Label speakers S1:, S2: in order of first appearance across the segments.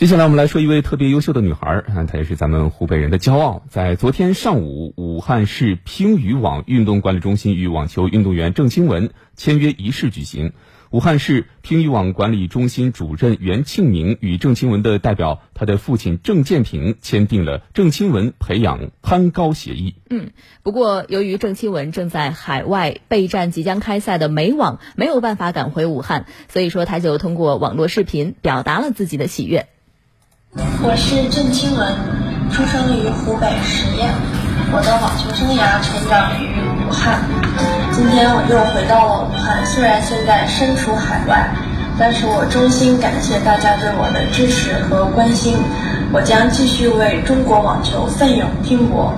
S1: 接下来我们来说一位特别优秀的女孩，啊，她也是咱们湖北人的骄傲。在昨天上午，武汉市乒羽网运动管理中心与网球运动员郑钦文签约仪式举行。武汉市乒羽网管理中心主任袁庆明与郑钦文的代表，他的父亲郑建平签订了郑钦文培养攀高协议。
S2: 嗯，不过由于郑钦文正在海外备战即将开赛的美网，没有办法赶回武汉，所以说他就通过网络视频表达了自己的喜悦。
S3: 我是郑钦文，出生于湖北十堰，我的网球生涯成长于武汉。今天我又回到了武汉，虽然现在身处海外，但是我衷心感谢大家对我的支持和关心。我将继续为中国网球奋勇拼搏。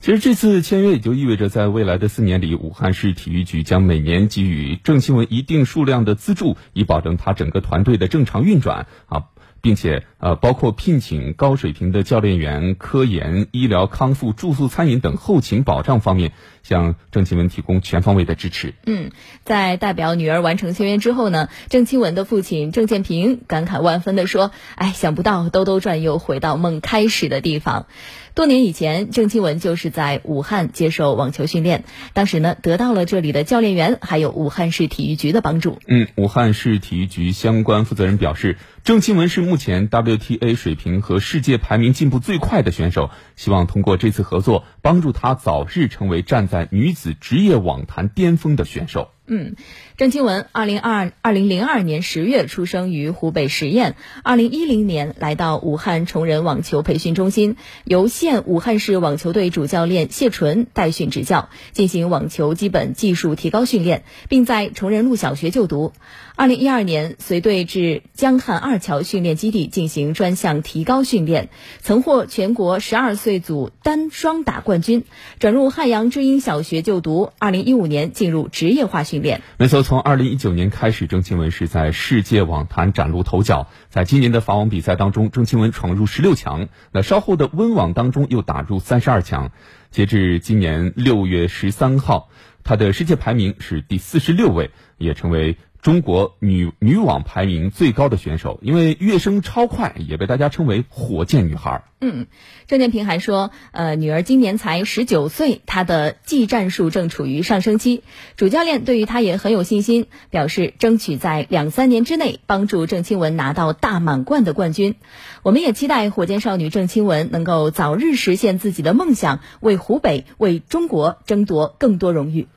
S1: 其实这次签约也就意味着，在未来的四年里，武汉市体育局将每年给予郑钦文一定数量的资助，以保证他整个团队的正常运转啊。并且，呃，包括聘请高水平的教练员、科研、医疗、康复、住宿、餐饮等后勤保障方面，向郑钦文提供全方位的支持。
S2: 嗯，在代表女儿完成签约之后呢，郑钦文的父亲郑建平感慨万分地说：“哎，想不到兜兜转又回到梦开始的地方。多年以前，郑钦文就是在武汉接受网球训练，当时呢，得到了这里的教练员还有武汉市体育局的帮助。
S1: 嗯，武汉市体育局相关负责人表示，郑钦文是。目前 WTA 水平和世界排名进步最快的选手，希望通过这次合作，帮助她早日成为站在女子职业网坛巅峰的选手。
S2: 嗯，郑钦文，二零二二零零二年十月出生于湖北十堰，二零一零年来到武汉崇仁网球培训中心，由现武汉市网球队主教练谢纯代训执教，进行网球基本技术提高训练，并在崇仁路小学就读。二零一二年随队至江汉二桥训练基地进行专项提高训练，曾获全国十二岁组单双打冠军，转入汉阳知音小学就读。二零一五年进入职业化训。
S1: 没错，从二零一九年开始，郑钦文是在世界网坛崭露头角。在今年的法网比赛当中，郑钦文闯入十六强。那稍后的温网当中又打入三十二强。截至今年六月十三号，他的世界排名是第四十六位，也成为。中国女女网排名最高的选手，因为跃升超快，也被大家称为“火箭女孩”。
S2: 嗯，郑建平还说，呃，女儿今年才十九岁，她的技战术正处于上升期。主教练对于她也很有信心，表示争取在两三年之内帮助郑钦文拿到大满贯的冠军。我们也期待火箭少女郑钦文能够早日实现自己的梦想，为湖北、为中国争夺更多荣誉。